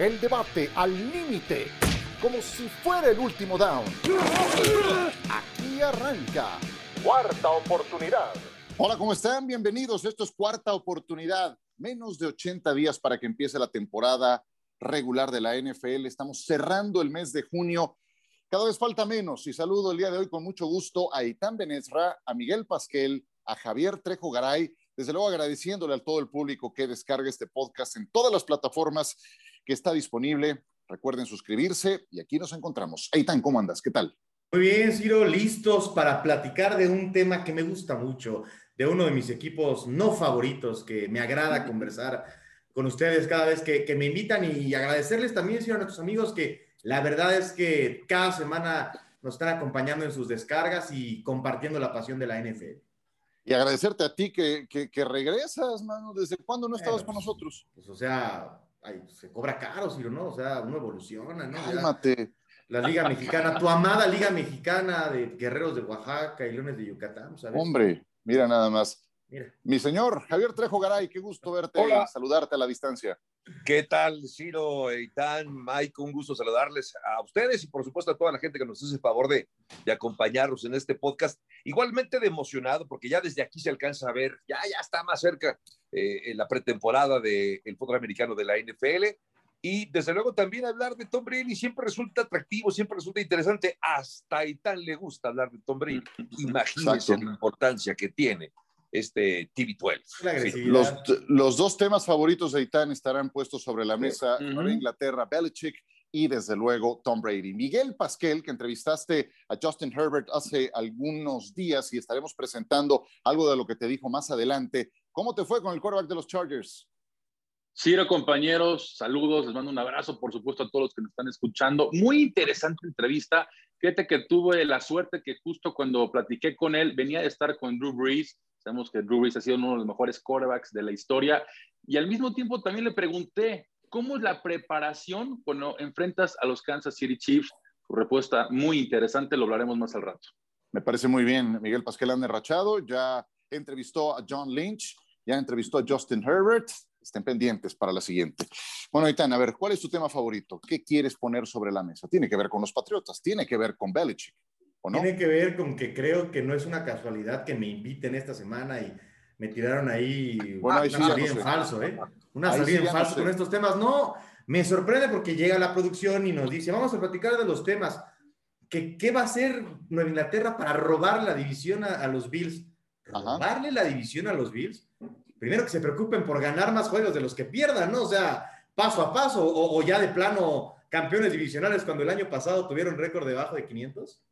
El debate al límite, como si fuera el último down. Aquí arranca. Cuarta oportunidad. Hola, ¿cómo están? Bienvenidos. Esto es Cuarta Oportunidad. Menos de 80 días para que empiece la temporada regular de la NFL. Estamos cerrando el mes de junio. Cada vez falta menos y saludo el día de hoy con mucho gusto a Itán Benesra, a Miguel Pasquel, a Javier Trejo Garay, desde luego agradeciéndole a todo el público que descargue este podcast en todas las plataformas que está disponible. Recuerden suscribirse y aquí nos encontramos. Eitan, ¿cómo andas? ¿Qué tal? Muy bien, Ciro, listos para platicar de un tema que me gusta mucho, de uno de mis equipos no favoritos, que me agrada conversar con ustedes cada vez que, me invitan y agradecerles también, Ciro, a nuestros amigos que la verdad es que cada semana nos están acompañando en sus descargas y compartiendo la pasión de la NFL. Y agradecerte a ti que, que, regresas, mano. ¿Desde cuándo no estabas con nosotros? Pues, o sea, se cobra caro, Ciro, ¿no? O sea, uno evoluciona, ¿no? Cálmate. la Liga Mexicana, tu amada Liga Mexicana de Guerreros de Oaxaca y Leones de Yucatán, ¿sabes? Hombre, mira nada más. Mira. Mi señor Javier Trejo Garay, qué gusto verte y saludarte a la distancia. ¿Qué tal, Ciro, Eitan, Mike? Un gusto saludarles a ustedes y por supuesto a toda la gente que nos hace el favor de, de acompañarnos en este podcast. Igualmente de emocionado porque ya desde aquí se alcanza a ver, ya, ya está más cerca eh, en la pretemporada del fútbol americano de la NFL. Y desde luego también hablar de Tom Brady siempre resulta atractivo, siempre resulta interesante. Hasta Eitan le gusta hablar de Tom Brady. Imagínense la importancia que tiene este TV12. Los, los, dos temas favoritos de Itán estarán puestos sobre la mesa, Nueva Inglaterra, Belichick y desde luego Tom Brady. Miguel Pasquel, que entrevistaste a Justin Herbert hace algunos días y estaremos presentando algo de lo que te dijo más adelante. ¿Cómo te fue con el quarterback de los Chargers? Ciro, compañeros, saludos, les mando un abrazo, por supuesto, a todos los que nos están escuchando. Muy interesante entrevista. Fíjate que tuve la suerte que justo cuando platiqué con él, venía de estar con Drew Brees, Sabemos que Drew Brees ha sido uno de los mejores quarterbacks de la historia. Y al mismo tiempo también le pregunté, ¿cómo es la preparación cuando enfrentas a los Kansas City Chiefs? Su respuesta muy interesante, lo hablaremos más al rato. Me parece muy bien. Miguel Pasquel han derrachado, ya entrevistó a John Lynch, ya entrevistó a Justin Herbert. Estén pendientes para la siguiente. Bueno, Itán, a ver, ¿cuál es tu tema favorito? ¿Qué quieres poner sobre la mesa? Tiene que ver con los Patriotas, tiene que ver con Belichick. Tiene que ver con que creo que no es una casualidad que me inviten esta semana y me tiraron ahí una salida en falso, ¿eh? Una salida en falso con estos temas. No, me sorprende porque llega la producción y nos dice, vamos a platicar de los temas. ¿Qué, qué va a hacer Nueva Inglaterra para robar la división a, los Bills? ¿Robarle la división a los Bills? Primero que se preocupen por ganar más juegos de los que pierdan, ¿no? O sea, paso a paso, o, o ya de plano campeones divisionales cuando el año pasado tuvieron récord debajo de 500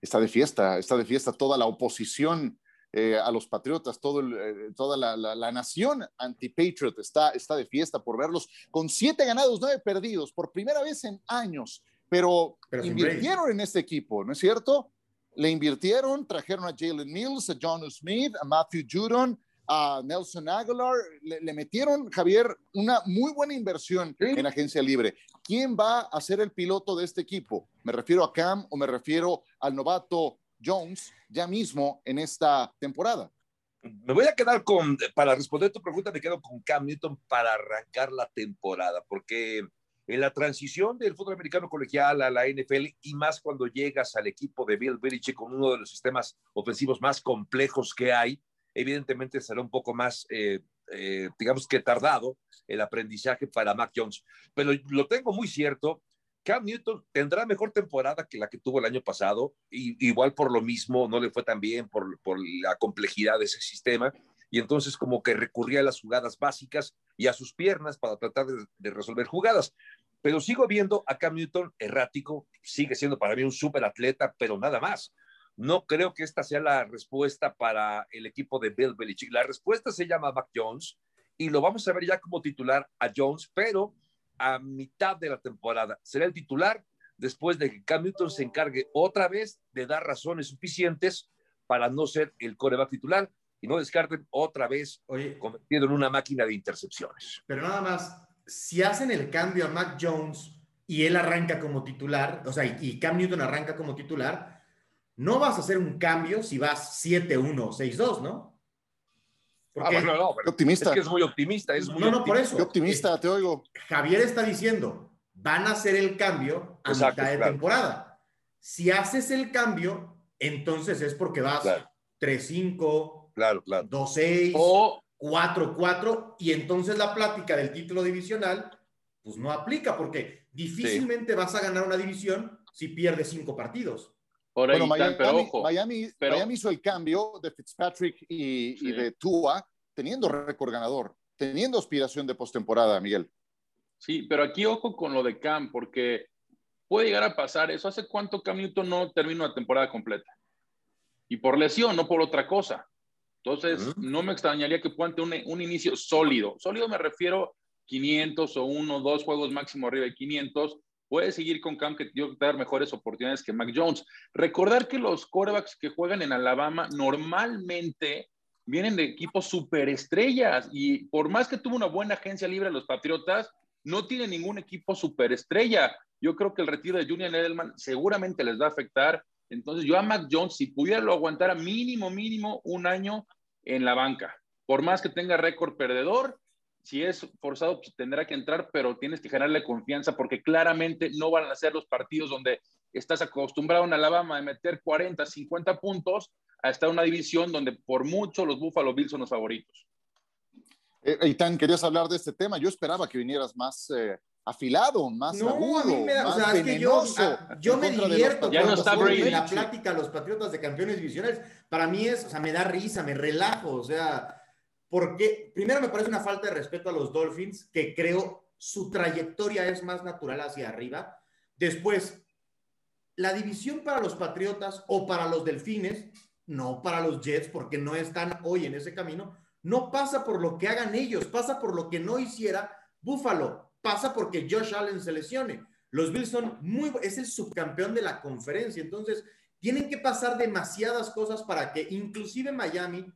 está de fiesta, está de fiesta toda la oposición eh, a los patriotas, todo eh, toda la, nación anti-patriot está, está de fiesta por verlos con siete ganados, nueve perdidos, por primera vez en años, pero, invirtieron en este equipo, ¿no es cierto? Le invirtieron, trajeron a Jalen Mills, a John Smith, a Matthew Judon, a Nelson Aguilar, le, metieron, Javier, una muy buena inversión en agencia libre. ¿Quién va a ser el piloto de este equipo? ¿Me refiero a Cam o me refiero al novato Jones ya mismo en esta temporada? Me voy a quedar con, para responder tu pregunta, me quedo con Cam Newton para arrancar la temporada, porque en la transición del fútbol americano colegial a la NFL y más cuando llegas al equipo de Bill Belichick con uno de los sistemas ofensivos más complejos que hay, evidentemente será un poco más, eh, eh, digamos que tardado el aprendizaje para Mac Jones. Pero lo tengo muy cierto, Cam Newton tendrá mejor temporada que la que tuvo el año pasado, y, igual por lo mismo no le fue tan bien por, por la complejidad de ese sistema, y entonces como que recurría a las jugadas básicas y a sus piernas para tratar de, de resolver jugadas. Pero sigo viendo a Cam Newton errático, sigue siendo para mí un súper atleta, pero nada más. No creo que esta sea la respuesta para el equipo de Bill Belichick. La respuesta se llama Mac Jones y lo vamos a ver ya como titular a Jones, pero a mitad de la temporada. Será el titular después de que Cam Newton se encargue otra vez de dar razones suficientes para no ser el coreback titular y no descarten otra vez convertido en una máquina de intercepciones. Pero nada más, si hacen el cambio a Mac Jones y él arranca como titular, o sea, y Cam Newton arranca como titular, no vas a hacer un cambio si vas 7-1 o 6-2, ¿no? Ah, no, no, optimista. Es que es muy optimista. Es muy no, no, por eso. Qué optimista, te oigo. Javier está diciendo, van a hacer el cambio a mitad de temporada. Si haces el cambio, entonces es porque vas 3-5, claro, claro. 2-6 o 4-4 y entonces la plática del título divisional pues no aplica porque difícilmente vas a ganar una división si pierdes cinco partidos. Bueno, Miami, Miami, hizo el cambio de Fitzpatrick y, de Tua teniendo récord ganador, teniendo aspiración de postemporada, Miguel. Sí, pero aquí ojo con lo de Cam, porque puede llegar a pasar eso. ¿Hace cuánto Cam Newton no terminó la temporada completa? Y por lesión, no por otra cosa. Entonces, no me extrañaría que puedan tener un, un, inicio sólido. Sólido me refiero 500 o uno, dos juegos máximo arriba de 500. Puede seguir con Cam que que dar mejores oportunidades que Mac Jones. Recordar que los quarterbacks que juegan en Alabama normalmente vienen de equipos superestrellas y por más que tuvo una buena agencia libre los Patriotas, no tiene ningún equipo superestrella. Yo creo que el retiro de Julian Edelman seguramente les va a afectar. Entonces, yo a Mac Jones, si pudiera lo aguantara mínimo, mínimo un año en la banca, por más que tenga récord perdedor, si es forzado, pues tendrá que entrar, pero tienes que generarle confianza porque claramente no van a ser los partidos donde estás acostumbrado en Alabama a meter 40, 50 puntos a estar en una división donde por mucho los Buffalo Bills son los favoritos. Eh, Eitan, querías hablar de este tema. Yo esperaba que vinieras más eh, afilado, más agudo, más o sea, yo, ah, yo me divierto ya no está en la plática los Patriotas de campeones divisionales. Para mí es, o sea, me da risa, me relajo, o sea, porque primero me parece una falta de respeto a los Dolphins, que creo su trayectoria es más natural hacia arriba. Después, la división para los Patriotas o para los Delfines, no para los Jets, porque no están hoy en ese camino, no pasa por lo que hagan ellos, pasa por lo que no hiciera Buffalo, pasa porque Josh Allen se lesione. Los Bills son muy, es el subcampeón de la conferencia, entonces tienen que pasar demasiadas cosas para que inclusive Miami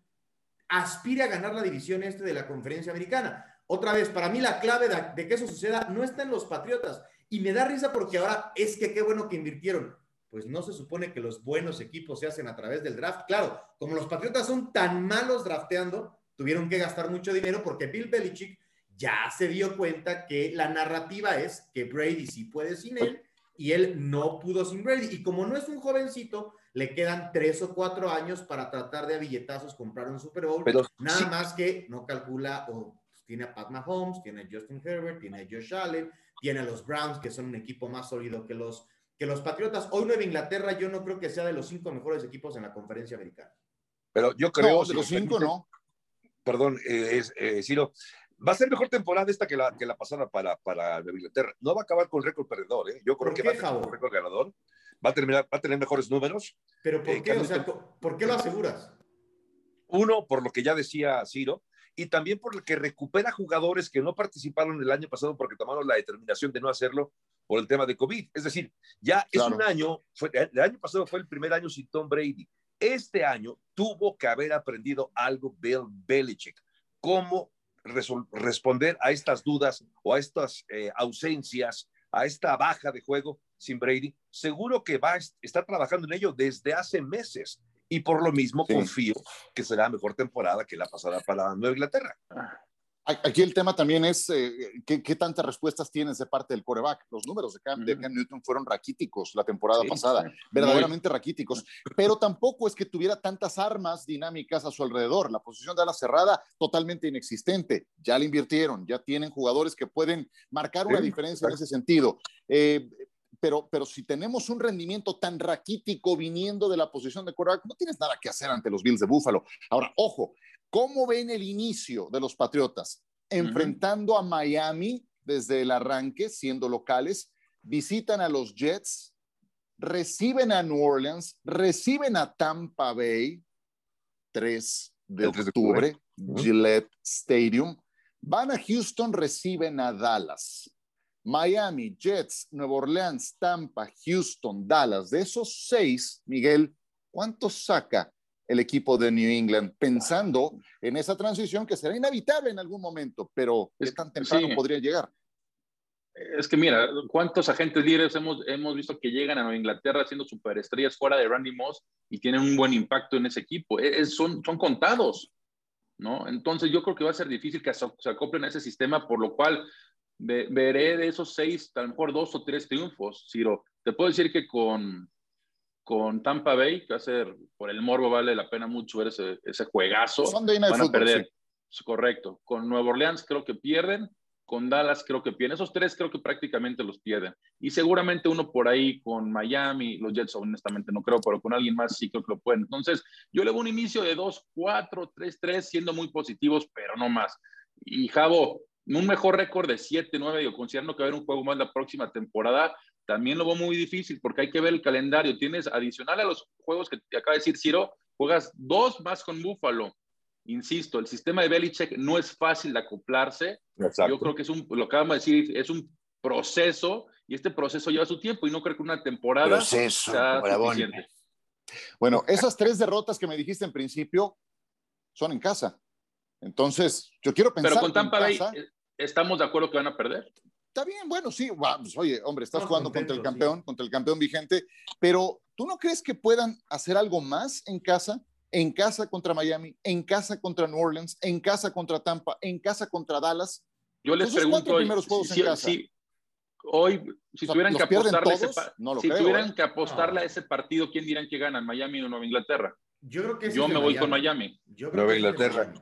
aspire a ganar la división este de la conferencia americana. Otra vez, para mí la clave de, que eso suceda no está en los Patriotas. Y me da risa porque ahora es que qué bueno que invirtieron. Pues no se supone que los buenos equipos se hacen a través del draft. Claro, como los Patriotas son tan malos drafteando, tuvieron que gastar mucho dinero porque Bill Belichick ya se dio cuenta que la narrativa es que Brady sí puede sin él y él no pudo sin Brady. Y como no es un jovencito, le quedan tres o cuatro años para tratar de a billetazos comprar un Super Bowl. Pero, Nada más que no calcula o tiene a Pat Mahomes, tiene a Justin Herbert, tiene a Josh Allen, tiene a los Browns, que son un equipo más sólido que los, que los Patriotas. Hoy Nueva Inglaterra yo no creo que sea de los cinco mejores equipos en la conferencia americana. Pero yo creo... de los cinco no. Perdón, eh, eh, Ciro, va a ser mejor temporada esta que la, que la pasada para, para Nueva Inglaterra. No va a acabar con récord perdedor, ¿eh? Yo creo que va a tener récord ganador va a, terminar, va a tener mejores números. ¿Pero por eh, qué? O sea, ¿por qué lo aseguras? Uno, por lo que ya decía Ciro, y también por lo que recupera jugadores que no participaron el año pasado porque tomaron la determinación de no hacerlo por el tema de COVID. Es decir, ya es un año, fue, el año pasado fue el primer año sin Tom Brady. Este año tuvo que haber aprendido algo Bill Belichick, cómo responder a estas dudas o a estas eh, ausencias, a esta baja de juego sin Brady, seguro que va a estar trabajando en ello desde hace meses. Y por lo mismo confío que será mejor temporada que la pasada para Nueva Inglaterra. Aquí el tema también es eh, ¿qué, tantas respuestas tienes de parte del coreback. Los números de Cam, Newton fueron raquíticos la temporada pasada, verdaderamente raquíticos, pero tampoco es que tuviera tantas armas dinámicas a su alrededor. La posición de la cerrada totalmente inexistente. Ya le invirtieron, ya tienen jugadores que pueden marcar una diferencia en ese sentido. Eh, pero, pero si tenemos un rendimiento tan raquítico viniendo de la posición de quarterback, no tienes nada que hacer ante los Bills de Buffalo. Ahora, ojo, ¿cómo ven el inicio de los Patriotas? Enfrentando a Miami desde el arranque, siendo locales, visitan a los Jets, reciben a New Orleans, reciben a Tampa Bay, 3 de octubre, Gillette Stadium, van a Houston, reciben a Dallas. Miami, Jets, Nueva Orleans, Tampa, Houston, Dallas. De esos seis, Miguel, ¿cuántos saca el equipo de New England pensando en esa transición que será inevitable en algún momento, pero es tan temprano podría llegar? Es que mira, ¿cuántos agentes libres hemos, hemos visto que llegan a Nueva Inglaterra siendo superestrellas fuera de Randy Moss y tienen un buen impacto en ese equipo? son, son contados. ¿no? Entonces yo creo que va a ser difícil que se acoplen a ese sistema, por lo cual veré de esos seis, a lo mejor dos o tres triunfos, Ciro. Te puedo decir que con, con Tampa Bay, que va a ser, por el morbo vale la pena mucho ver ese, ese juegazo. van a perder. Correcto. Con Nueva Orleans creo que pierden con Dallas creo que pierden. Esos tres creo que prácticamente los pierden. Y seguramente uno por ahí con Miami, los Jets honestamente no creo, pero con alguien más sí creo que lo pueden. Entonces, yo le voy un inicio de 2, 4, 3, 3, siendo muy positivos, pero no más. Y Javo, un mejor récord de 7, 9, digo, considerando que va a haber un juego más la próxima temporada, también lo veo muy difícil porque hay que ver el calendario. Tienes adicional a los juegos que te acaba de decir Ciro, juegas dos más con Buffalo, insisto, el sistema de Belichick no es fácil de acoplarse. Yo creo que es un, lo que vamos a decir, es un proceso y este proceso lleva su tiempo y no creo que una temporada proceso, sea suficiente. Bueno, esas tres derrotas que me dijiste en principio son en casa. Entonces, yo quiero pensar. Pero con Tampa Bay, eh, ¿estamos de acuerdo que van a perder? Está bien, bueno, sí, pues, oye, hombre, estás jugando contra el campeón, contra el campeón vigente, pero ¿tú no crees que puedan hacer algo más en casa? en casa contra Miami, en casa contra New Orleans, en casa contra Tampa, en casa contra Dallas. Yo les pregunto hoy, si, hoy, si tuvieran que apostarle, ese, si tuvieran ¿eh? que apostarle a ese partido, ¿quién dirán que ganan, Miami o Nueva Inglaterra? Yo creo que Yo me voy con Miami. Nueva Inglaterra.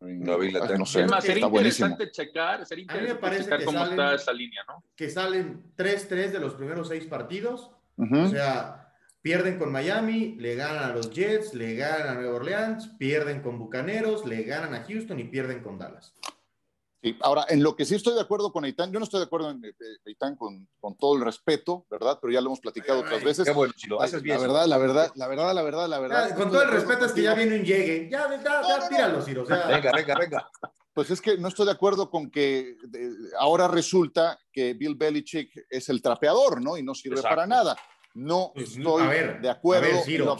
No sé, es más, sería interesante checar, sería interesante checar cómo está esa línea, ¿no? Que salen 3-3 de los primeros seis partidos. O sea, Pierden con Miami, le ganan a los Jets, le ganan a Nueva Orleans, pierden con Bucaneros, le ganan a Houston y pierden con Dallas. Sí, ahora, en lo que sí estoy de acuerdo con Eitan, yo no estoy de acuerdo en eh, Eitan con, con, todo el respeto, ¿verdad? Pero ya lo hemos platicado otras veces. Qué bueno, si lo haces bien. La verdad, la verdad, la verdad, la verdad, la verdad. con todo el respeto es que ya viene un llegue. Ya, ya, ya tíralo, Ciro. Venga, venga, venga. Pues es que no estoy de acuerdo con que ahora resulta que Bill Belichick es el trapeador, ¿no? Y no sirve para nada. No pues, estoy de acuerdo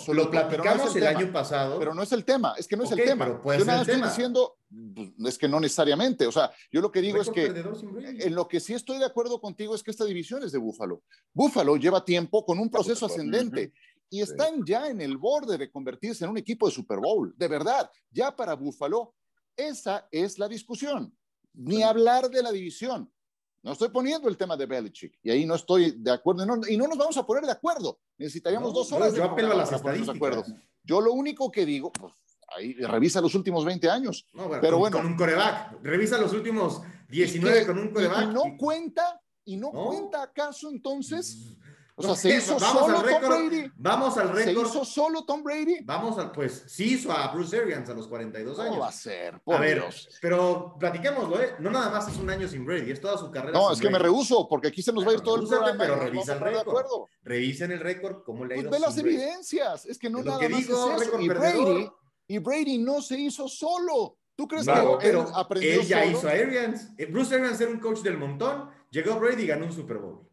lo, platicamos el, año pasado. Pero no es el tema, es que no es el tema. yo nada estoy diciendo, pues, es que no necesariamente. O sea, yo lo que digo es que en lo que sí estoy de acuerdo contigo es que esta división es de Búfalo. Búfalo lleva tiempo con un proceso ascendente. Y están ya en el borde de convertirse en un equipo de Super Bowl. De verdad, ya para Búfalo, esa es la discusión. Ni hablar de la división. No estoy poniendo el tema de Belichick y ahí no estoy de acuerdo y no, nos vamos a poner de acuerdo. Necesitaríamos dos horas. Yo, apelo a las estadísticas. Yo lo único que digo, pues, ahí revisa los últimos 20 años. pero bueno. Con un coreback. Revisa los últimos 19 con un coreback. Y, no cuenta, y no, cuenta acaso entonces mm. O sea, se hizo solo Tom Brady. Vamos al récord. ¿Se hizo solo Tom Brady? Vamos al, pues sí hizo a Bruce Arians a los 42 años. ¿Cómo va a ser? a ver, pero platiquémoslo, ¿eh? No nada más es un año sin Brady, es toda su carrera. No, es que me rehuso, porque aquí se nos va a ir todo el programa. Pero revisa el récord. Revisen el récord, cómo le ha pues ido. Pues ve las evidencias, es que no nada más es eso. Y Brady, y Brady no se hizo solo. ¿Tú crees que él aprendió Él ya hizo a Arians. Eh, Bruce Arians era un coach del montón, llegó Brady y ganó un Super Bowl.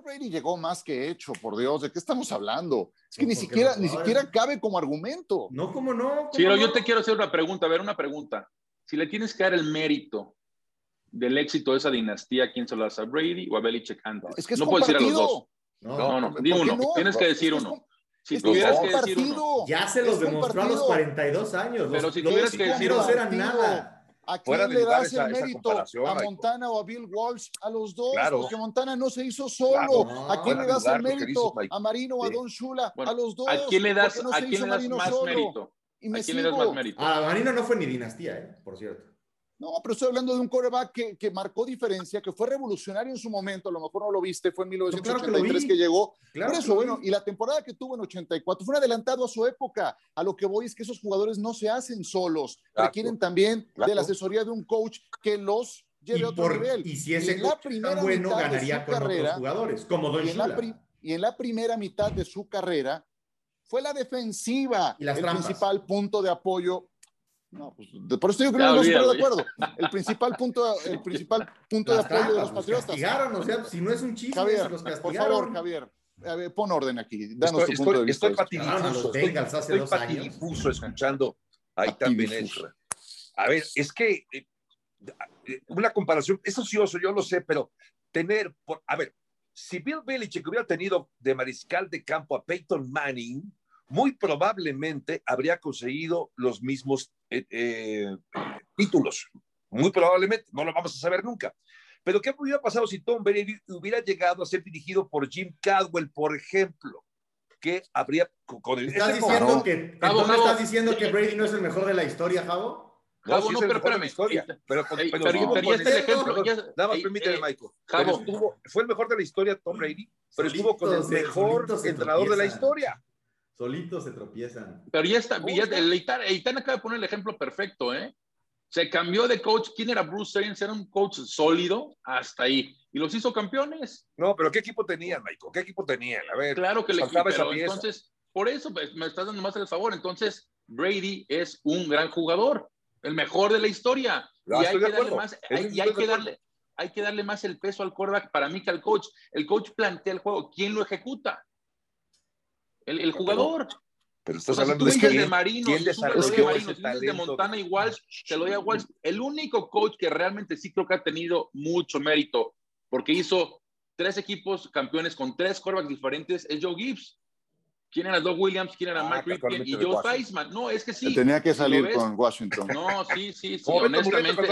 Brady llegó más que hecho, por Dios, ¿de qué estamos hablando? Es que ni siquiera, ni siquiera cabe como argumento. No, ¿cómo no? sí, yo te quiero hacer una pregunta, a ver, una pregunta. Si le tienes que dar el mérito del éxito de esa dinastía, ¿quién se lo hace a Brady o a Belichick antes? Es que es no puedes decir a los dos. No, no, no, di uno. Tienes que decir uno. Si tuvieras que decir uno. Ya se los demostró a los 42 años. Pero si tuvieras que decir uno. No eran nada. ¿A quién le das el mérito? ¿A Montana o a Bill Walsh? A los dos, porque Montana no se hizo solo. ¿A quién le das el mérito? ¿A Marino o a Don Shula? a los dos. ¿A quién le das, ¿a quién le das más mérito? ¿A quién le das más mérito? A Marino no fue ni dinastía, ¿eh? por cierto. No, pero estoy hablando de un coreback que, que, marcó diferencia, que fue revolucionario en su momento, a lo mejor no lo viste, fue en 1983 que, llegó. Por eso, bueno, y la temporada que tuvo en 84 fue un adelantado a su época. A lo que voy es que esos jugadores no se hacen solos, requieren también de la asesoría de un coach que los lleve a otro nivel. Y si ese coach tan bueno, ganaría con carrera, otros jugadores, como Don y en, la y en la primera mitad de su carrera fue la defensiva el principal punto de apoyo no, pues, por eso digo que no estamos de acuerdo. El principal punto, el principal punto de apoyo de los patriotas. castigaron, o sea, si no es un chiste, Javier, los Por favor, Javier, pon orden aquí. Danos estoy, tu punto de vista. Estoy patidifuso, estoy, patidifuso escuchando ahí también entra. A ver, es que eh, eh, una comparación, es ocioso, yo lo sé, pero tener, por, a ver, si Bill Belichick hubiera tenido de mariscal de campo a Peyton Manning, muy probablemente habría conseguido los mismos eh, eh, títulos. Muy probablemente, no lo vamos a saber nunca. Pero ¿qué hubiera pasado si Tom Brady hubiera llegado a ser dirigido por Jim Cadwell, por ejemplo? ¿Qué habría con el... ¿Estás diciendo, que, estás diciendo que Brady no es el mejor de la historia, Javo? No, Javo, no, pero espérame. Historia, pero, pero, pero, pero, pero este el ejemplo. Nada más permíteme, Michael. Javo. fue el mejor de la historia, Tom Brady, pero estuvo con el mejor entrenador de la historia. Solitos se tropiezan. Pero ya está, ya, el Eitan acaba de poner el ejemplo perfecto, ¿eh? Se cambió de coach. ¿Quién era Bruce Arians? Era un coach sólido hasta ahí. Y los hizo campeones. No, pero ¿qué equipo tenían, Michael? ¿Qué equipo tenían? A ver. Claro que le pero entonces, por eso pues, me estás dando más el favor. Entonces, Brady es un gran jugador, el mejor de la historia. y hay que darle más, y hay que darle, hay que darle más el peso al quarterback para mí que al coach. El coach plantea el juego. ¿Quién lo ejecuta? El, el jugador. Pero estás hablando de, de Marino, ¿quién de, de, de Montana y Walsh, te lo doy a Walsh. El único coach que realmente sí creo que ha tenido mucho mérito, porque hizo tres equipos campeones con tres quarterbacks diferentes, es Joe Gibbs. ¿Quién era Doug Williams? ¿Quién era ah, Mike Ripken? Y Joe Theismann. No, es que sí. Tenía que salir con Washington. No, sí, sí, sí. honestamente,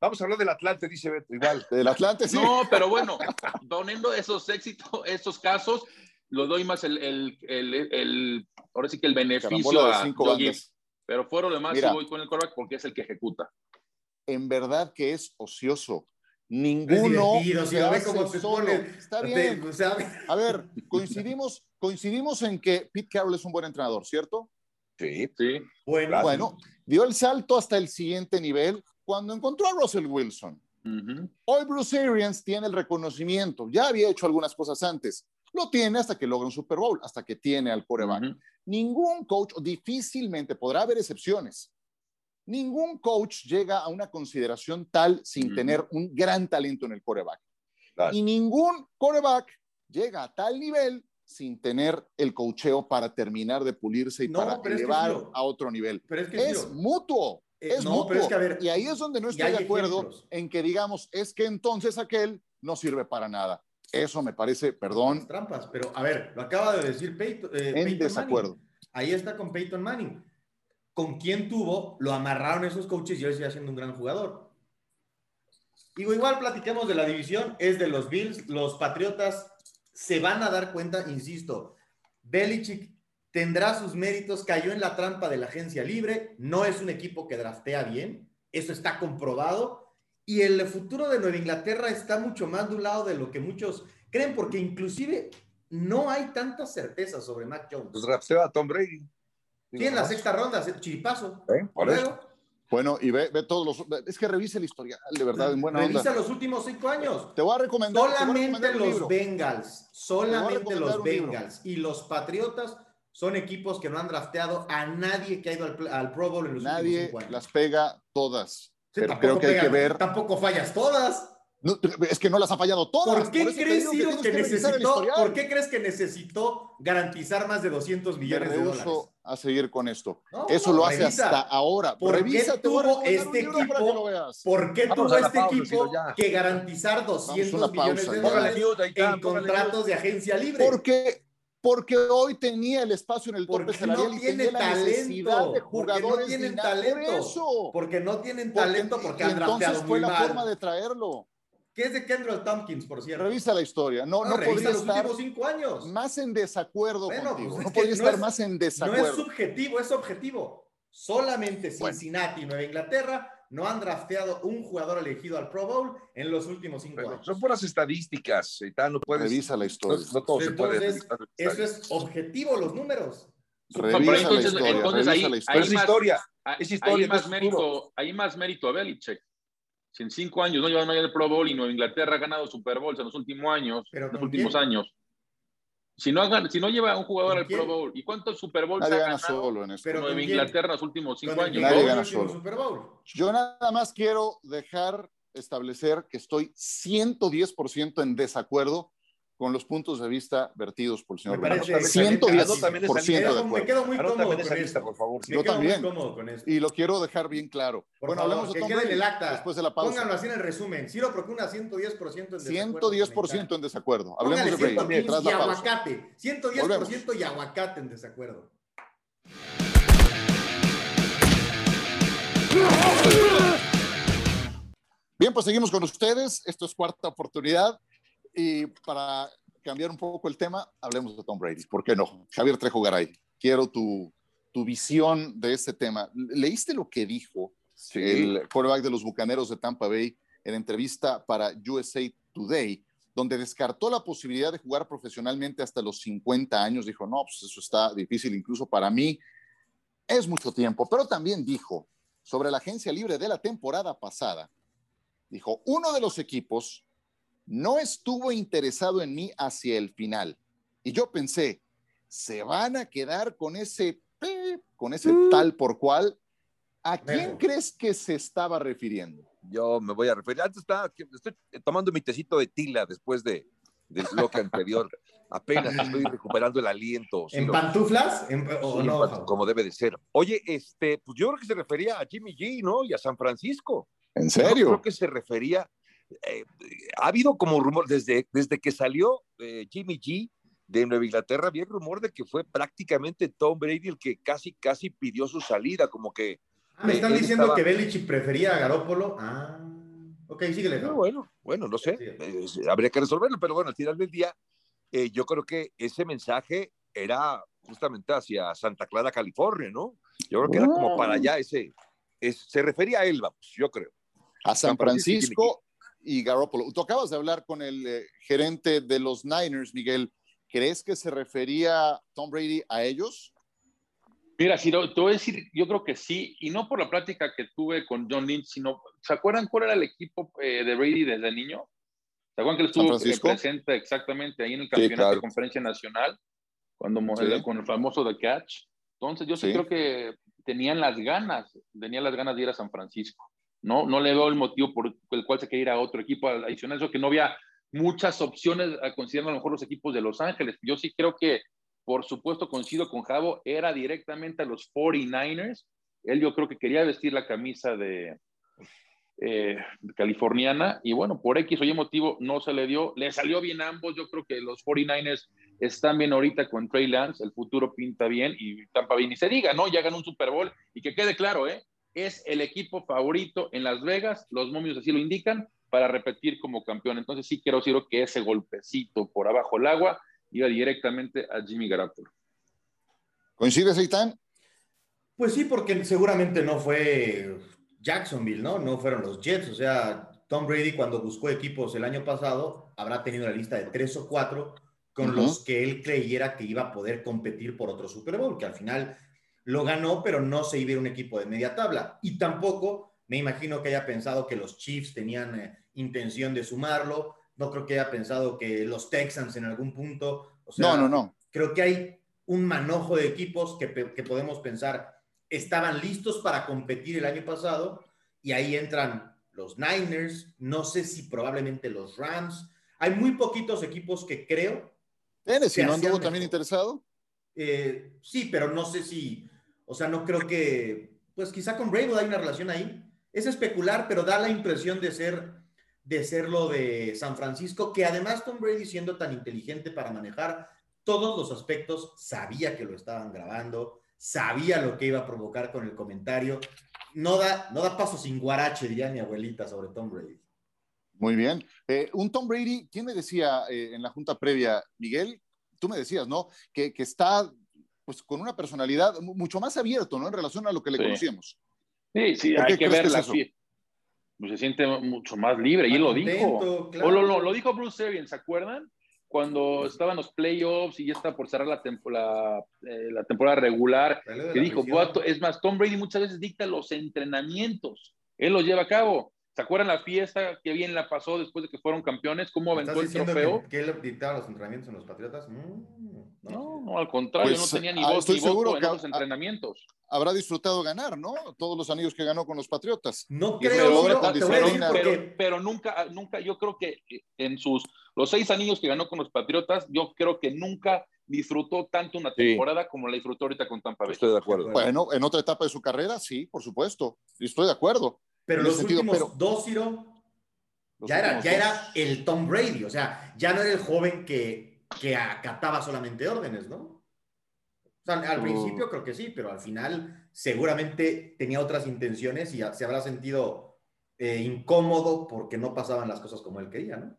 vamos a hablar del Atlante, dice Beto, igual. Del Atlante, sí. No, pero bueno, poniendo esos éxitos, esos casos, lo doy más el, el, el, ahora sí que el beneficio a Pero fuera lo demás, voy con el quarterback porque es el que ejecuta. En verdad que es ocioso. Ninguno. Es si ve cómo se pone. Está bien. A ver, coincidimos, coincidimos en que Pete Carroll es un buen entrenador, ¿cierto? Sí, sí. Bueno, bueno, dio el salto hasta el siguiente nivel cuando encontró a Russell Wilson. Hoy Bruce Arians tiene el reconocimiento, ya había hecho algunas cosas antes, lo tiene hasta que logra un Super Bowl, hasta que tiene al coreback. Ningún coach, difícilmente, podrá haber excepciones, ningún coach llega a una consideración tal sin tener un gran talento en el coreback. Y ningún coreback llega a tal nivel sin tener el cocheo para terminar de pulirse y para elevar a otro nivel. Pero es, mutuo. Eh, es mutuo. y ahí es donde no estoy de acuerdo en que digamos, es que entonces aquel no sirve para nada. Eso me parece, perdón. Trampas, pero a ver, lo acaba de decir Peyton, eh, en desacuerdo. Ahí está con Peyton Manning. ¿Con quién tuvo? Lo amarraron esos coaches y hoy sigue siendo un gran jugador. Digo, igual platiquemos de la división, es de los Bills, los Patriotas se van a dar cuenta, insisto, Belichick tendrá sus méritos, cayó en la trampa de la agencia libre, no es un equipo que draftea bien, eso está comprobado, y el futuro de Nueva Inglaterra está mucho más lado de lo que muchos creen, porque inclusive no hay tanta certeza sobre Mac Jones. Pues a Tom Brady. Sí, en la sexta ronda, chiripazo. ¿Eh? Por eso. Bueno, y ve, ve, todos los. Es que revise el historial, de verdad, en buena Revisa los últimos cinco años. Te voy a recomendar. Solamente los Bengals, solamente los Bengals y los Patriotas son equipos que no han drafteado a nadie que ha ido al, Pro Bowl en los últimos cinco años. las pega todas pero creo que hay que ver. Tampoco fallas todas. es que no las ha fallado todas. ¿Por qué, crees, que, necesitó, ¿Por qué crees que necesitó garantizar más de 200 millones de dólares? a seguir con esto. Eso lo hace hasta ahora. ¿Por qué tuvo este equipo? ¿Por qué tuvo este equipo que garantizar 200 millones de dólares en contratos de agencia libre? Porque porque hoy tenía el espacio en el tope salarial no y tiene talento, de jugadores porque no tienen talento, eso. porque no tienen talento, porque, han entonces fue la forma de traerlo. ¿Qué es de Kendall Tompkins, por cierto? Revisa la historia. No, no, no podría los estar últimos cinco años. Más en desacuerdo contigo. Pues no podría estar más en desacuerdo. No es subjetivo, es objetivo. Solamente Cincinnati y Nueva Inglaterra no han drafteado un jugador elegido al Pro Bowl en los últimos cinco años. Son puras estadísticas, y tal, no puedes. Revisa la historia. No, todo se puede. Eso es objetivo, los números. Revisa la historia. Entonces, ahí, la historia. es historia. Es historia. Hay más, mérito, hay más mérito a Belichick. Si en cinco años no llevan a el Pro Bowl y Nueva Inglaterra ha ganado Super Bowls en los últimos años, en los últimos años, si no, si no lleva un jugador al Pro Bowl, ¿y cuántos Super Bowls ha ganado solo en esto. Pero Nueva Inglaterra en los últimos cinco años? Nadie gana solo. Super Bowl. Yo nada más quiero dejar establecer que estoy 110% en desacuerdo con los puntos de vista vertidos por el señor Bernardo. 110% de. Me quedo muy cómodo con lista, por favor. Yo también. Y lo quiero dejar bien claro. bueno, hablamos de Tom Brady el acta. después de la pausa. Pónganlo así en el resumen. Ciro Procuna 110% en desacuerdo. 110% en desacuerdo. Hablemos de Brady. Tras la y aguacate. 110% y aguacate en desacuerdo. Bien, pues seguimos con ustedes. Esto es cuarta oportunidad. Y para cambiar un poco el tema, hablemos de Tom Brady. ¿Por qué no? Javier Trejo Garay, quiero tu, tu visión de este tema. ¿Leíste lo que dijo el quarterback de los Bucaneros de Tampa Bay en entrevista para USA Today, donde descartó la posibilidad de jugar profesionalmente hasta los 50 años? Dijo, no, pues eso está difícil incluso para mí. Es mucho tiempo, pero también dijo sobre la agencia libre de la temporada pasada Dijo, uno de los equipos no estuvo interesado en mí hacia el final. Y yo pensé, ¿se van a quedar con ese, con ese mm. tal por cual? ¿A quién crees que se estaba refiriendo? Yo me voy a referir. Antes estaba, estoy tomando mi tecito de tila después de, del bloque anterior. Apenas estoy recuperando el aliento. ¿En pantuflas? como debe de ser. Oye, este, pues yo creo que se refería a Jimmy G, ¿no? Y a San Francisco. ¿En serio? creo que se refería, eh, ha habido como rumor, desde, desde que salió eh, Jimmy G de Nueva Inglaterra, había rumor de que fue prácticamente Tom Brady el que casi, casi pidió su salida, como que... Ah, me están diciendo que Belichick prefería a Garópolo. Ah, ok, síguele. bueno, bueno, no sé, habría que resolverlo, pero bueno, al final del día, eh, yo creo que ese mensaje era justamente hacia Santa Clara, California, ¿no? Yo creo que era como para allá ese, se refería a él, vamos, yo creo a San Francisco y Garoppolo. Tú acabas de hablar con el eh, gerente de los Niners, Miguel. ¿Crees que se refería Tom Brady a ellos? Mira, si te voy a decir, yo creo que sí, y no por la plática que tuve con John Lynch, sino, ¿se acuerdan cuál era el equipo eh, de Brady desde niño? ¿Se acuerdan que él estuvo presente exactamente ahí en el campeonato de conferencia nacional, cuando con el famoso The Catch? Entonces, yo sí creo que tenían las ganas, tenían las ganas de ir a San Francisco. ¿No? No le veo el motivo por el cual se quiere ir a otro equipo adicional, eso que no había muchas opciones a considerar a lo mejor los equipos de Los Ángeles. Yo sí creo que, por supuesto, coincido con Javo, era directamente a los 49ers. Él yo creo que quería vestir la camisa de eh, californiana y bueno, por X o Y motivo no se le dio. Le salió bien a ambos. Yo creo que los 49ers están bien ahorita con Trey Lance, el futuro pinta bien y Tampa bien. Y se diga, ¿no? Ya ganó un Super Bowl y que quede claro, ¿eh? Es el equipo favorito en Las Vegas, los momios así lo indican, para repetir como campeón. Entonces sí quiero decir que ese golpecito por abajo el agua iba directamente a Jimmy Garoppolo. ¿Coincides, Eitan? Pues sí, porque seguramente no fue Jacksonville, ¿no? No fueron los Jets. O sea, Tom Brady cuando buscó equipos el año pasado habrá tenido la lista de tres o cuatro con los que él creyera que iba a poder competir por otro Super Bowl, que al final lo ganó, pero no se iba a un equipo de media tabla. Y tampoco me imagino que haya pensado que los Chiefs tenían eh, intención de sumarlo. No creo que haya pensado que los Texans en algún punto. no, no, no. Creo que hay un manojo de equipos que, que podemos pensar estaban listos para competir el año pasado y ahí entran los Niners, no sé si probablemente los Rams. Hay muy poquitos equipos que creo. si no anduvo también interesado? Eh, sí, pero no sé si o sea, no creo que, pues quizá con Bravo hay una relación ahí. Es especular, pero da la impresión de ser, de ser lo de San Francisco, que además Tom Brady siendo tan inteligente para manejar todos los aspectos, sabía que lo estaban grabando, sabía lo que iba a provocar con el comentario. No da, no da paso sin guarache, diría mi abuelita sobre Tom Brady. Muy bien. Eh, un Tom Brady, ¿quién me decía eh, en la junta previa, Miguel? Tú me decías, ¿no? Que está pues con una personalidad mucho más abierto, ¿no? En relación a lo que le conocíamos. Sí, sí, hay que ver la pues se siente mucho más libre, y él lo dijo. O lo, lo, dijo Bruce Arians, ¿se acuerdan? Cuando estaban los playoffs y ya está por cerrar la, la, eh, la temporada regular, que dijo, es más, Tom Brady muchas veces dicta los entrenamientos, él los lleva a cabo. ¿Se acuerdan la fiesta que bien la pasó después de que fueron campeones? ¿Cómo aventó el trofeo? Que, él dictaba los entrenamientos en los Patriotas? Mm, no, no, al contrario, pues, no tenía ni ah, voz ni seguro en los entrenamientos. Habrá disfrutado ganar, ¿no? Todos los anillos que ganó con los Patriotas. No creo, pero, pero, nunca, nunca, yo creo que en sus, los seis anillos que ganó con los Patriotas, yo creo que nunca disfrutó tanto una temporada como la disfrutó ahorita con Tampa Bay. Estoy de acuerdo. Bueno, en otra etapa de su carrera, sí, por supuesto. Estoy de acuerdo. Pero los últimos dos, Ciro, ya era, ya era el Tom Brady, o sea, ya no era el joven que, que acataba solamente órdenes, ¿no? al principio creo que sí, pero al final seguramente tenía otras intenciones y se habrá sentido eh, incómodo porque no pasaban las cosas como él quería, ¿no?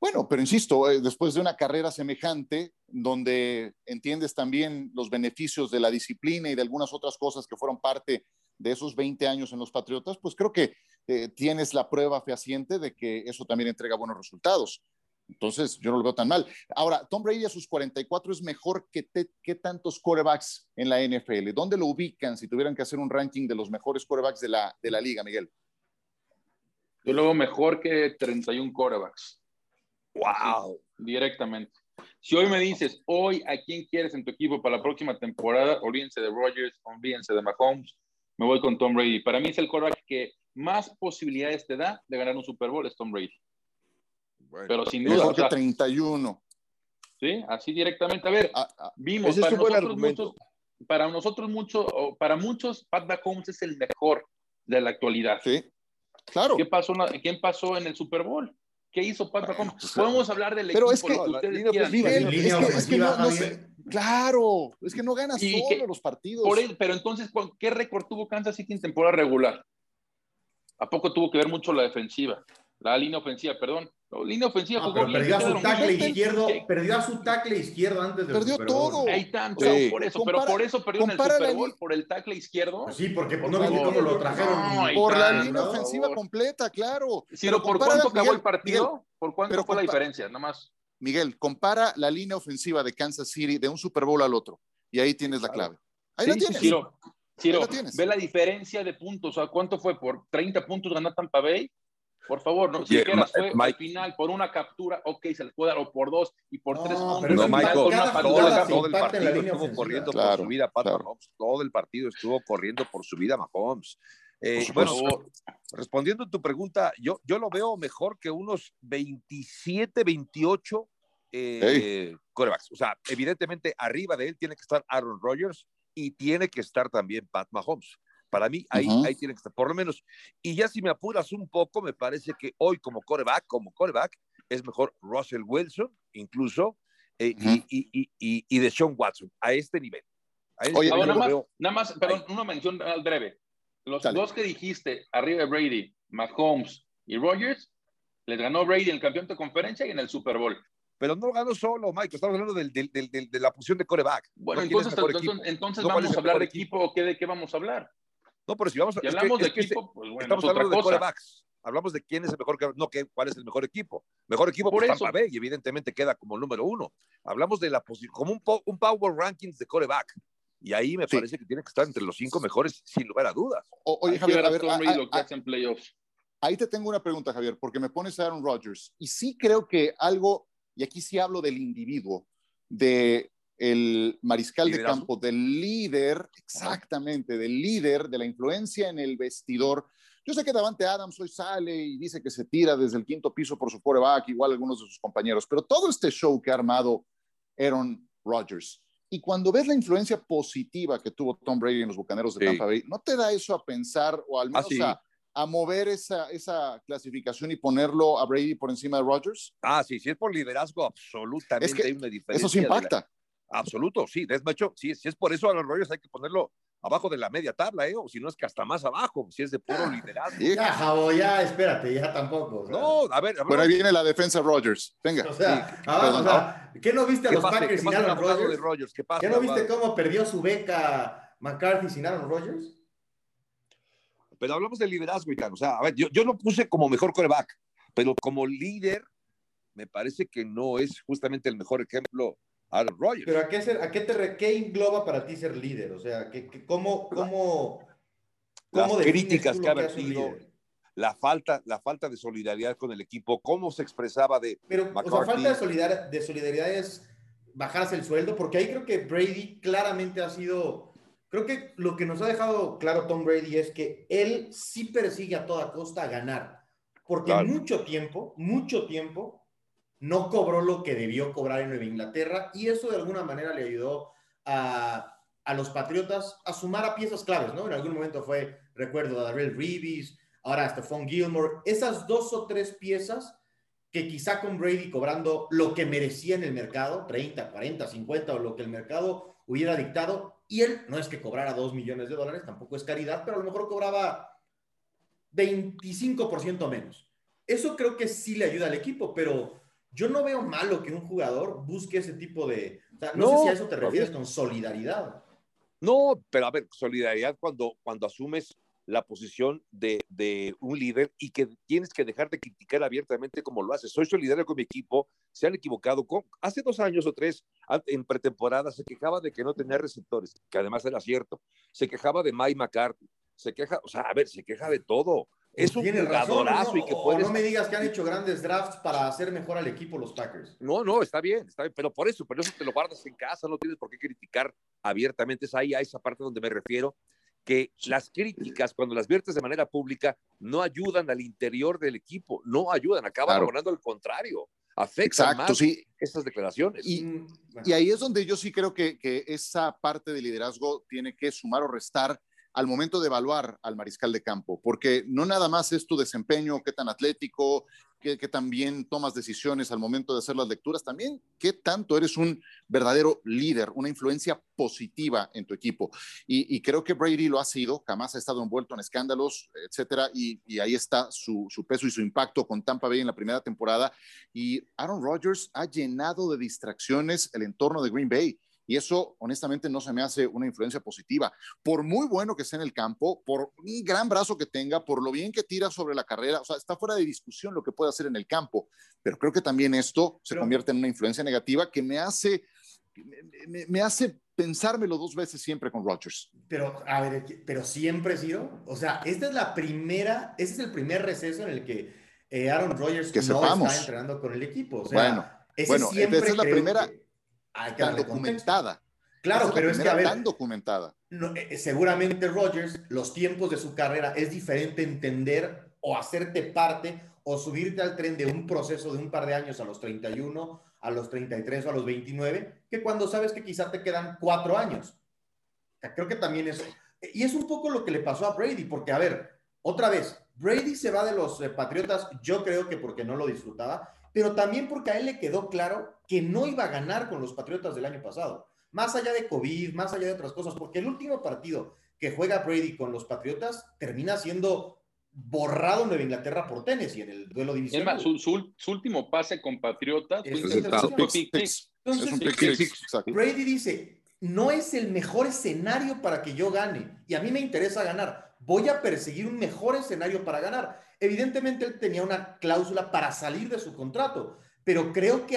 Bueno, pero insisto, eh, después de una carrera semejante, donde entiendes también los beneficios de la disciplina y de algunas otras cosas que fueron parte de esos 20 años en los Patriotas, pues creo que eh, tienes la prueba fehaciente de que eso también entrega buenos resultados. Entonces, yo no lo veo tan mal. Ahora, Tom Brady a sus 44 es mejor que, que tantos quarterbacks en la NFL. ¿Dónde lo ubican si tuvieran que hacer un ranking de los mejores quarterbacks de la, de la liga, Miguel? Yo lo veo mejor que 31 quarterbacks. ¡Wow! directamente. Si hoy me dices, hoy a quién quieres en tu equipo para la próxima temporada, olvídense de Rodgers, olvídense de Mahomes, me voy con Tom Brady. Para mí es el quarterback que más posibilidades te da de ganar un Super Bowl, es Tom Brady. Pero sin duda. Mejor que 31. Sí, así directamente. A ver, ah, ah, vimos, para nosotros, muchos, para nosotros mucho, para muchos, Pat Mahomes es el mejor de la actualidad. Sí, claro. ¿Qué pasó, ¿Quién pasó en el Super Bowl? ¿Qué hizo Pat Mahomes? Pues, Podemos hablar del pero es que, es que no, claro, es que no gana solo los partidos. pero entonces, ¿qué récord tuvo Kansas City en temporada regular? ¿A poco tuvo que ver mucho la defensiva? La línea ofensiva, perdón. La línea ofensiva jugó bien, perdió a su tackle izquierdo, perdió a su tackle izquierdo antes de Perdió todo. Ahí tanto, por eso, pero por eso perdió en el Super Bowl, por el tackle izquierdo. Pues sí, porque no viste cómo lo trajeron. por la línea ofensiva completa, claro. pero, ¿por cuánto acabó el partido? ¿Por cuánto fue la diferencia? Nada más. Miguel, compara la línea ofensiva de Kansas City de un Super Bowl al otro y ahí tienes la clave. Ahí la tienes. Ciro, Ciro, ve la diferencia de puntos. ¿A cuánto fue? ¿Por 30 puntos ganó Tampa Bay? Por favor, no si yeah, fue al final por una captura, ok, se les puede dar o por dos y por tres puntos. No, Michael, todo, el partido estuvo corriendo por su vida, Pat Mahomes. Todo el partido estuvo corriendo por su vida, Mahomes. Eh, bueno, respondiendo a tu pregunta, yo, yo lo veo mejor que unos 27, 28 eh, corebacks. O sea, evidentemente arriba de él tiene que estar Aaron Rodgers y tiene que estar también Pat Mahomes. Para mí, ahí, ahí tiene que estar, por lo menos. Y ya si me apuras un poco, me parece que hoy como coreback, como coreback, es mejor Russell Wilson, incluso, eh, y, y, y, y, de Sean Watson, a este nivel. Este Oye, nada, más, nada más, perdón, una mención breve. Los dos que dijiste, arriba de Brady, Mahomes y Rogers, les ganó Brady en el campeonato de conferencia y en el Super Bowl. Pero no lo ganó solo, Mike, estamos hablando del, del, del, de la posición de coreback. Bueno, entonces, entonces, entonces vamos a hablar de equipo, o ¿qué, ¿de qué vamos a hablar? No, pero si vamos si hablamos de equipo, pues bueno, estamos hablando de corebacks. Hablamos de quién es el mejor, no que, cuál es el mejor equipo. Mejor equipo por pues, Tampa Bay, y evidentemente queda como el número uno. Hablamos de la posición, como un, un power rankings de coreback. Y ahí me parece que tiene que estar entre los cinco mejores, sin lugar a dudas. oye, Javier, a ver, ahí te tengo una pregunta, Javier, porque me pones a Aaron Rodgers. Y sí creo que algo, y aquí sí hablo del individuo, de el mariscal de campo, del líder, exactamente, del líder, de la influencia en el vestidor. Yo sé que Davante Adams hoy sale y dice que se tira desde el quinto piso por su quarterback, igual algunos de sus compañeros, pero todo este show que ha armado Aaron Rodgers, y cuando ves la influencia positiva que tuvo Tom Brady en los Bucaneros de Tampa Bay, ¿no te da eso a pensar o al menos a, a, mover esa, esa clasificación y ponerlo a Brady por encima de Rodgers? Ah, sí, sí es por liderazgo, absolutamente es que hay una diferencia. Eso sí impacta. Absoluto, sí. De hecho, sí, si es por eso a los Rogers hay que ponerlo abajo de la media tabla, ¿eh? O si no es que hasta más abajo, si es de puro liderazgo. Ya, Javo, ya, espérate, ya tampoco. No, a ver. Bueno, ahí viene la defensa Rogers. Venga. O sea, ah, ¿qué no viste a los Packers sin Aaron Rodgers? ¿Qué, pasa, ¿Qué no viste cómo perdió su beca McCarthy sin Aaron Rodgers? Pero hablamos de liderazgo, y O sea, a ver, yo, yo lo puse como mejor coreback, pero como líder, me parece que no es justamente el mejor ejemplo Aaron Rodgers. Pero ¿a qué, ser, a qué, te, qué engloba para ti ser líder? O sea, ¿qué, cómo, cómo, cómo Las críticas que ha vertido, la falta, la falta de solidaridad con el equipo, cómo se expresaba de Pero, o sea, falta de solidaridad, de solidaridad es bajarse el sueldo, porque ahí creo que Brady claramente ha sido, creo que lo que nos ha dejado claro Tom Brady es que él sí persigue a toda costa ganar, porque mucho tiempo, mucho tiempo, no cobró lo que debió cobrar en Nueva Inglaterra y eso de alguna manera le ayudó a, a los Patriotas a sumar a piezas claves, ¿no? En algún momento fue, recuerdo, a Darrell Reeves, ahora Stephon Gilmore, esas dos o tres piezas que quizá con Brady cobrando lo que merecía en el mercado, 30, 40, 50 o lo que el mercado hubiera dictado, y él no es que cobrara 2 millones de dólares, tampoco es caridad, pero a lo mejor cobraba 25% menos. Eso creo que sí le ayuda al equipo, pero yo no veo malo que un jugador busque ese tipo de... no, sé si a eso te refieres con solidaridad. No, pero a ver, solidaridad cuando, cuando asumes la posición de, un líder y que tienes que dejar de criticar abiertamente como lo haces. Soy solidario con mi equipo, se han equivocado. Con, hace dos años o tres, en pretemporada, se quejaba de que no tenía receptores, que además era cierto. Se quejaba de Mike McCarthy, se queja, o sea, a ver, se queja de todo. Es un jugadorazo y que puede. No me digas que han hecho grandes drafts para hacer mejor al equipo los Packers. No, no, está bien, está bien, pero por eso, pero eso te lo guardas en casa, no tienes por qué criticar abiertamente. Es ahí a esa parte donde me refiero que las críticas, cuando las viertes de manera pública, no ayudan al interior del equipo, no ayudan, acaban claro. al contrario. Afectan más sí. esas declaraciones. Y, y, ahí es donde yo sí creo que, que esa parte de liderazgo tiene que sumar o restar al momento de evaluar al mariscal de campo, porque no nada más es tu desempeño, qué tan atlético, qué, qué tan bien tomas decisiones al momento de hacer las lecturas, también qué tanto eres un verdadero líder, una influencia positiva en tu equipo. Y, creo que Brady lo ha sido, jamás ha estado envuelto en escándalos, etcétera, y, ahí está su, peso y su impacto con Tampa Bay en la primera temporada. Y Aaron Rodgers ha llenado de distracciones el entorno de Green Bay. Y eso, honestamente, no se me hace una influencia positiva. Por muy bueno que esté en el campo, por un gran brazo que tenga, por lo bien que tira sobre la carrera, o sea, está fuera de discusión lo que puede hacer en el campo. Pero creo que también esto se convierte en una influencia negativa que me hace, me, me hace pensármelo dos veces siempre con Rodgers. Pero, a ver, pero siempre, sido O sea, esta es la primera, este es el primer receso en el que eh, Aaron Rodgers no está entrenando con el equipo. O sea, bueno, bueno esta es la primera tan documentada. Claro, pero es que a ver, tan documentada. Eh, seguramente Rogers, los tiempos de su carrera es diferente entender o hacerte parte o subirte al tren de un proceso de un par de años a los 31, a los 33 o a los 29, que cuando sabes que quizá te quedan cuatro años. Creo que también es... Y es un poco lo que le pasó a Brady, porque a ver, otra vez, Brady se va de los eh, Patriotas, yo creo que porque no lo disfrutaba, pero también porque a él le quedó claro que no iba a ganar con los Patriotas del año pasado. Más allá de COVID, más allá de otras cosas, porque el último partido que juega Brady con los Patriotas termina siendo borrado en Nueva Inglaterra por y en el duelo divisional. Es más, su, último pase con Patriotas Brady dice, no es el mejor escenario para que yo gane y a mí me interesa ganar. Voy a perseguir un mejor escenario para ganar. Evidentemente él tenía una cláusula para salir de su contrato, pero creo que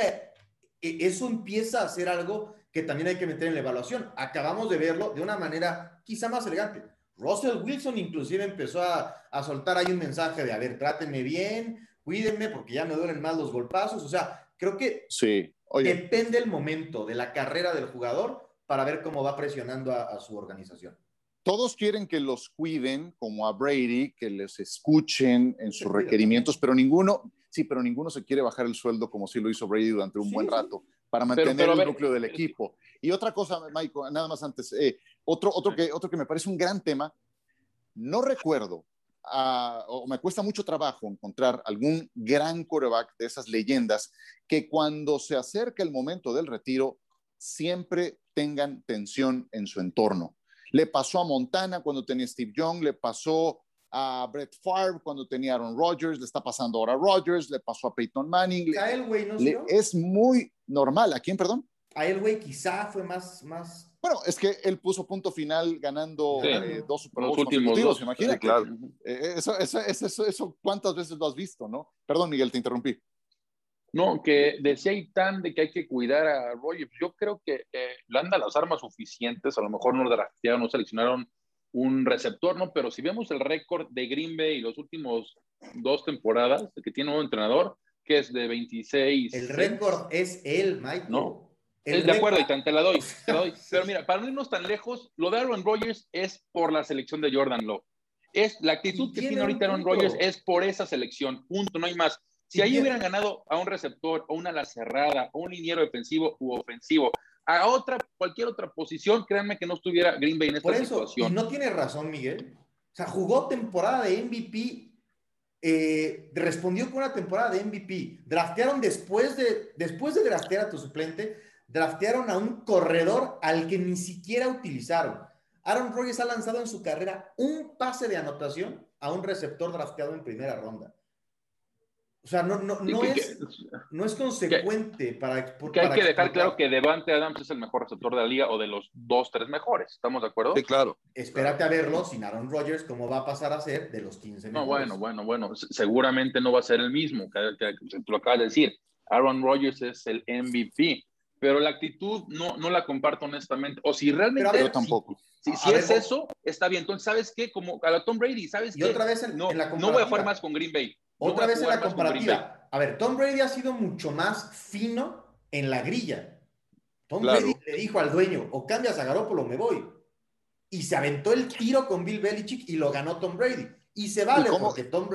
e, eso empieza a ser algo que también hay que meter en la evaluación. Acabamos de verlo de una manera quizá más elegante. Russell Wilson inclusive empezó a, soltar ahí un mensaje de, a ver, trátenme bien, cuídenme porque ya me duelen más los golpazos. O sea, creo que sí. depende el momento de la carrera del jugador para ver cómo va presionando a su organización todos quieren que los cuiden, como a Brady, que les escuchen en sus requerimientos, pero ninguno, sí, pero ninguno se quiere bajar el sueldo como sí lo hizo Brady durante un buen rato para mantener el núcleo del equipo. Y otra cosa, Michael, nada más antes, eh, otro, otro, que, otro que me parece un gran tema, no recuerdo, ah, o me cuesta mucho trabajo encontrar algún gran quarterback de esas leyendas que cuando se acerca el momento del retiro siempre tengan tensión en su entorno. Le pasó a Montana cuando tenía Steve Young, le pasó a Brett Favre cuando tenía Aaron Rodgers, le está pasando ahora a Rodgers, le pasó a Peyton Manning. A él, güey, ¿no? es muy normal. ¿A quién, perdón? A él, güey, quizá fue más, más... Bueno, es que él puso punto final ganando eh, dos Super Bowls consecutivos, imagínate. claro. Eh, eso, eso, eso, eso, ¿cuántas veces lo has visto, no? Perdón, Miguel, te interrumpí. No, que decía Itán de que hay que cuidar a Roger. Yo creo que eh, le anda las armas suficientes. A lo mejor no draftearon, no seleccionaron un receptor, ¿no? Pero si vemos el récord de Green Bay y los últimos dos temporadas, que tiene un entrenador, que es de 26. El récord es él, Mike. No. de acuerdo, Itán, te la doy, te la doy. Pero mira, para no irnos tan lejos, lo de Aaron Rodgers es por la selección de Jordan Love. Es, la actitud que tiene ahorita Aaron Rodgers es por esa selección, punto, no hay más. Si ahí hubieran ganado a un receptor, o una ala cerrada, o un liniero defensivo u ofensivo, a otra, cualquier otra posición, créanme que no estuviera Green Bay en esta Por eso, situación. Y no tiene razón, Miguel. O sea, jugó temporada de MVP eh, respondió con una temporada de MVP. Draftearon después de, después de draftear a tu suplente, draftearon a un corredor al que ni siquiera utilizaron. Aaron Rodgers ha lanzado en su carrera un pase de anotación a un receptor drafteado en primera ronda. O sea, no, no, no, es, no es consecuente para... Que hay que dejar claro que Devante Adams es el mejor receptor de la liga o de los dos, tres mejores. ¿Estamos de acuerdo? Sí, claro. Espérate a verlo sin Aaron Rodgers, cómo va a pasar a ser de los 15 mejores. No, bueno, bueno, bueno. Seguramente no va a ser el mismo, que, que, tú lo acabas de decir. Aaron Rodgers es el MVP, pero la actitud no, no la comparto honestamente. O si realmente... Pero, tampoco. Si, si, es eso, está bien. Entonces, ¿sabes qué? Como a la Tom Brady, ¿sabes y qué? otra vez en, no, en la no voy a jugar más con Green Bay. Otra vez en la comparativa. A ver, Tom Brady ha sido mucho más fino en la grilla. Tom claro. Brady le dijo al dueño, o cambias a Garópolo, me voy. Y se aventó el tiro con Bill Belichick y lo ganó Tom Brady. Y se vale ¿Y porque Tom,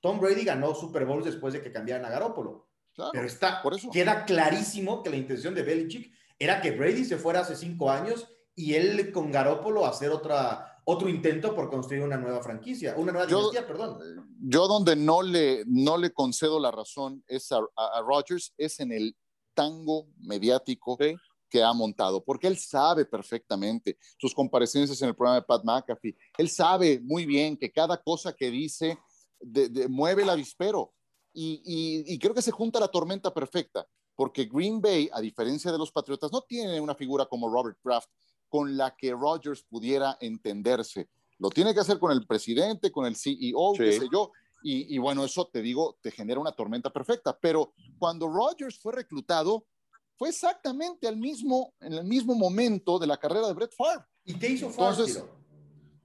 Tom, Brady ganó Super Bowls después de que cambiaran a Garópolo. Claro, Pero está, por eso. queda clarísimo que la intención de Belichick era que Brady se fuera hace cinco años y él con Garópolo hacer otra, otro intento por construir una nueva franquicia, una nueva yo, dinastía, perdón. Yo donde no le, no le concedo la razón es a, a, a Rodgers, es en el tango mediático ¿Sí? que ha montado, porque él sabe perfectamente sus comparecencias en el programa de Pat McAfee, él sabe muy bien que cada cosa que dice de, de, mueve el avispero y, y, y creo que se junta la tormenta perfecta, porque Green Bay, a diferencia de los Patriotas, no tiene una figura como Robert Kraft, con la que Rogers pudiera entenderse. Lo tiene que hacer con el presidente, con el CEO, sí. qué sé yo. Y, y, bueno, eso te digo, te genera una tormenta perfecta. Pero cuando Rogers fue reclutado, fue exactamente al mismo, en el mismo momento de la carrera de Brett Favre. ¿Y qué hizo Entonces, Favre?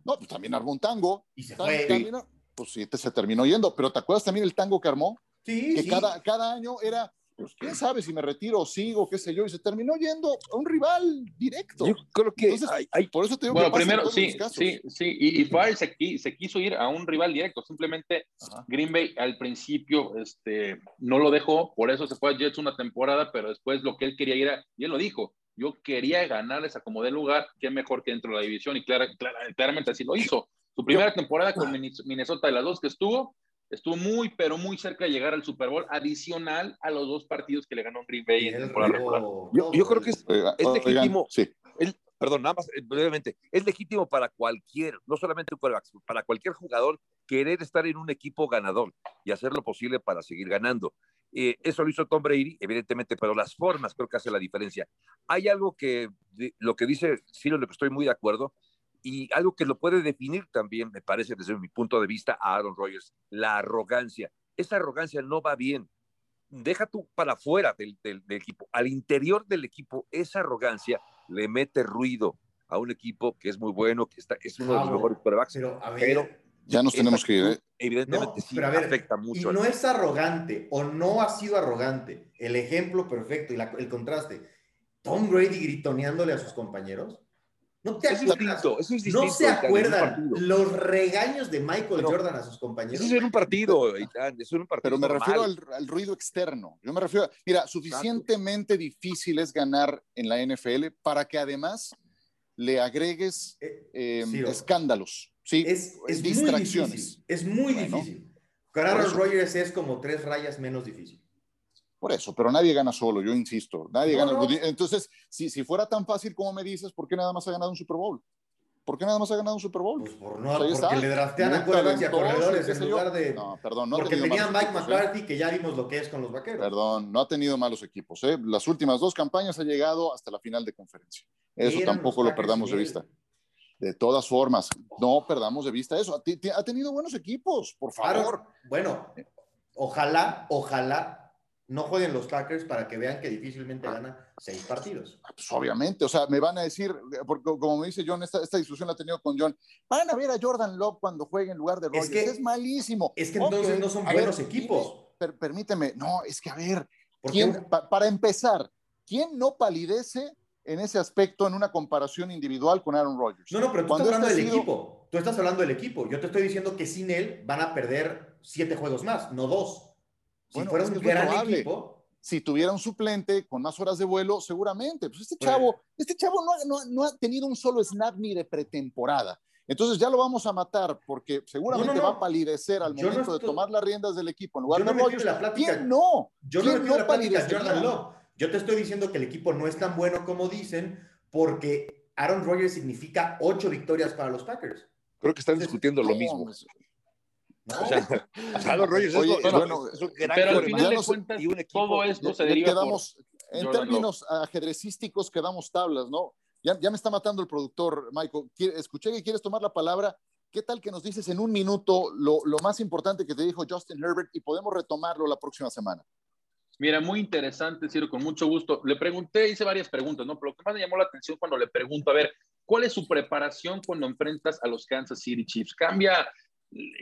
No, pues también armó un tango. Y se fue. También, pues sí, te, se terminó yendo. Pero ¿te acuerdas también el tango que armó? Sí, que sí. Cada, cada año era pues quién sabe si me retiro o sigo, qué sé yo, y se terminó yendo a un rival directo. Yo creo que Entonces, hay, hay, por eso te digo bueno, que primero, sí, sí, sí, y, y Favre se, se, quiso ir a un rival directo, simplemente Ajá. Green Bay al principio este, no lo dejó, por eso se fue a Jets una temporada, pero después lo que él quería ir a, y él lo dijo, yo quería ganarles a como de lugar, qué mejor que dentro de la división, y clara, clara, claramente así lo hizo. Su primera yo, temporada con Minnesota de las dos que estuvo, estuvo muy, pero muy cerca de llegar al Super Bowl, adicional a los dos partidos que le ganó Green Bay en temporada regular. Yo, yo, creo que es, es legítimo. Sí. El, perdón, nada más brevemente, es legítimo para cualquier, no solamente para cualquier jugador, querer estar en un equipo ganador y hacer lo posible para seguir ganando. Eh, eso lo hizo Tom Brady, evidentemente, pero las formas creo que hace la diferencia. Hay algo que, lo que dice Ciro, lo que estoy muy de acuerdo, y algo que lo puede definir también, me parece, desde mi punto de vista, a Aaron Rodgers, la arrogancia. Esa arrogancia no va bien. Deja tú para afuera del, del, del, equipo. Al interior del equipo, esa arrogancia le mete ruido a un equipo que es muy bueno, que está, es uno de los mejores quarterbacks. Pero, a ver, pero ya nos tenemos que ir. ¿eh? Evidentemente no, sí, pero a ver, afecta mucho. Y no es arrogante o no ha sido arrogante. El ejemplo perfecto y la, el contraste. Tom Brady gritoneándole a sus compañeros. ¿No, te eso es distinto, eso es distinto, ¿No se acuerdan los regaños de Michael pero, Jordan a sus compañeros? Eso es en un partido, Itán, eso es un partido Pero me refiero al, al, ruido externo. Yo me refiero, a, mira, suficientemente Exacto. difícil es ganar en la NFL para que además le agregues eh, sí, escándalos, ¿sí? Es, es distracciones. Muy es muy bueno, difícil. Con Aaron Rodgers es como tres rayas menos difícil. Por eso, pero nadie gana solo, yo insisto. Nadie no, gana. No. Entonces, si, si fuera tan fácil como me dices, ¿por qué nada más ha ganado un Super Bowl? ¿Por qué nada más ha ganado un Super Bowl? Pues por no, porque está. le draftean a quarterbacks y a corredores en lugar de. No, perdón, no Porque tenía Mike McCarthy, ¿eh? que ya vimos lo que es con los vaqueros. Perdón, no ha tenido malos equipos. ¿eh? Las últimas dos campañas ha llegado hasta la final de conferencia. Eso tampoco lo perdamos de vista. De todas formas, no perdamos de vista eso. Ha tenido buenos equipos, por favor. Claro. Bueno, ojalá, ojalá no jueguen los Packers para que vean que difícilmente gana seis partidos. Pues obviamente, o sea, me van a decir, porque como me dice John, esta, esta discusión la he tenido con John, van a ver a Jordan Love cuando juegue en lugar de Rodgers, es, que, es malísimo. Es que entonces okay. no son buenos ver, equipos. Per, permíteme, no, es que a ver, ¿quién, pa, para empezar, ¿quién no palidece en ese aspecto en una comparación individual con Aaron Rodgers? No, no, pero tú cuando estás hablando del sido... equipo, tú estás hablando del equipo, yo te estoy diciendo que sin él van a perder siete juegos más, no dos. Si bueno, fuera un gran probable. equipo. Si tuviera un suplente con más horas de vuelo, seguramente. Pues este chavo, este chavo no, no, no, ha tenido un solo snap ni de pretemporada. Entonces ya lo vamos a matar porque seguramente va a palidecer al momento de tomar las riendas del equipo en lugar de Rodgers. ¿Quién no? Yo no, no Jordan Love. Yo te estoy diciendo que el equipo no es tan bueno como dicen porque Aaron Rodgers significa ocho victorias para los Packers. Creo que están discutiendo lo mismo. O sea, Aaron Rodgers es, bueno, pero al final de cuentas, y un equipo, todo esto se deriva quedamos, En términos ajedrecísticos quedamos tablas, ¿no? Ya, ya, me está matando el productor, Michael. Escuché que quieres tomar la palabra. ¿Qué tal que nos dices en un minuto lo, lo más importante que te dijo Justin Herbert y podemos retomarlo la próxima semana? Mira, muy interesante, Ciro, con mucho gusto. Le pregunté, hice varias preguntas, ¿no? Pero lo que más me llamó la atención cuando le pregunto, a ver, ¿cuál es su preparación cuando enfrentas a los Kansas City Chiefs? ¿Cambia,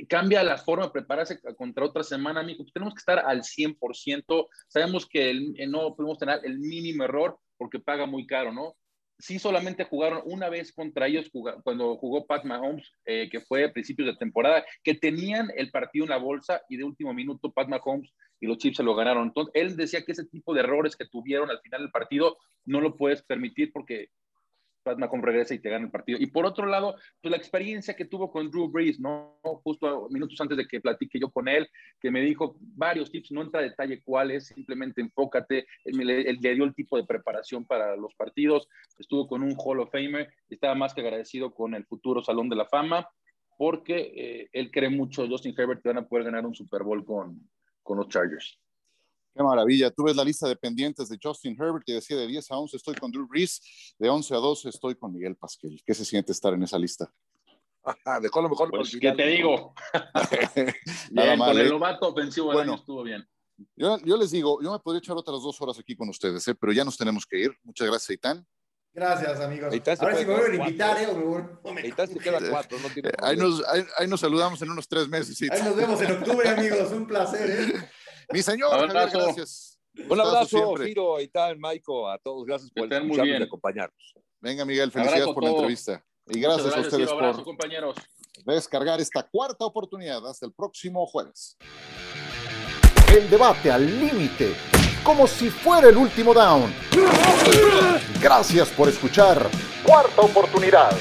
cambia la forma de prepararse contra otra semana, amigo? Pues tenemos que estar al 100%. Sabemos que no podemos tener el mínimo error porque paga muy caro, ¿no? sí solamente jugaron una vez contra ellos cuando jugó Pat Mahomes, eh, que fue a principios de temporada, que tenían el partido en la bolsa y de último minuto Pat Mahomes y los Chiefs se lo ganaron. Entonces, él decía que ese tipo de errores que tuvieron al final del partido no lo puedes permitir porque Pat Mahomes regresa y te gana el partido. Y por otro lado, pues la experiencia que tuvo con Drew Brees, ¿no? Justo minutos antes de que platique yo con él, que me dijo varios tips, no entra a detalle cuáles, simplemente enfócate. Él, le dio el tipo de preparación para los partidos, estuvo con un Hall of Famer, estaba más que agradecido con el futuro Salón de la Fama, porque eh, él cree mucho, Justin Herbert, que van a poder ganar un Super Bowl con, con los Chargers. Qué maravilla. Tú ves la lista de pendientes de Justin Herbert y decía de 10 a 11 estoy con Drew Brees, de 11 a 12 estoy con Miguel Pasquel. ¿Qué se siente estar en esa lista? Dejó lo mejor. Pues, ¿Qué te digo? Nada mal, con el novato ofensivo bueno, estuvo bien. Yo, yo, les digo, yo me podría echar otras dos horas aquí con ustedes, ¿eh? pero ya nos tenemos que ir. Muchas gracias, Aitán. Gracias, amigos. Ahora sí me voy a invitar, ¿eh? me se queda cuatro, no tiene ahí, nos, ahí, ahí, nos, saludamos en unos tres meses. Ahí nos vemos en octubre, amigos. Un placer, ¿eh? Mi señor, gracias. Un abrazo, Giro, tal, Maiko, a todos. Gracias por escucharnos y acompañarnos. Venga, Miguel, felicidades por la entrevista. Y gracias, a ustedes por compañeros. descargar esta cuarta oportunidad. Hasta el próximo jueves. El debate al límite, como si fuera el último down. Gracias por escuchar. Cuarta oportunidad.